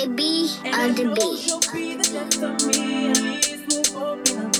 JB on the beat.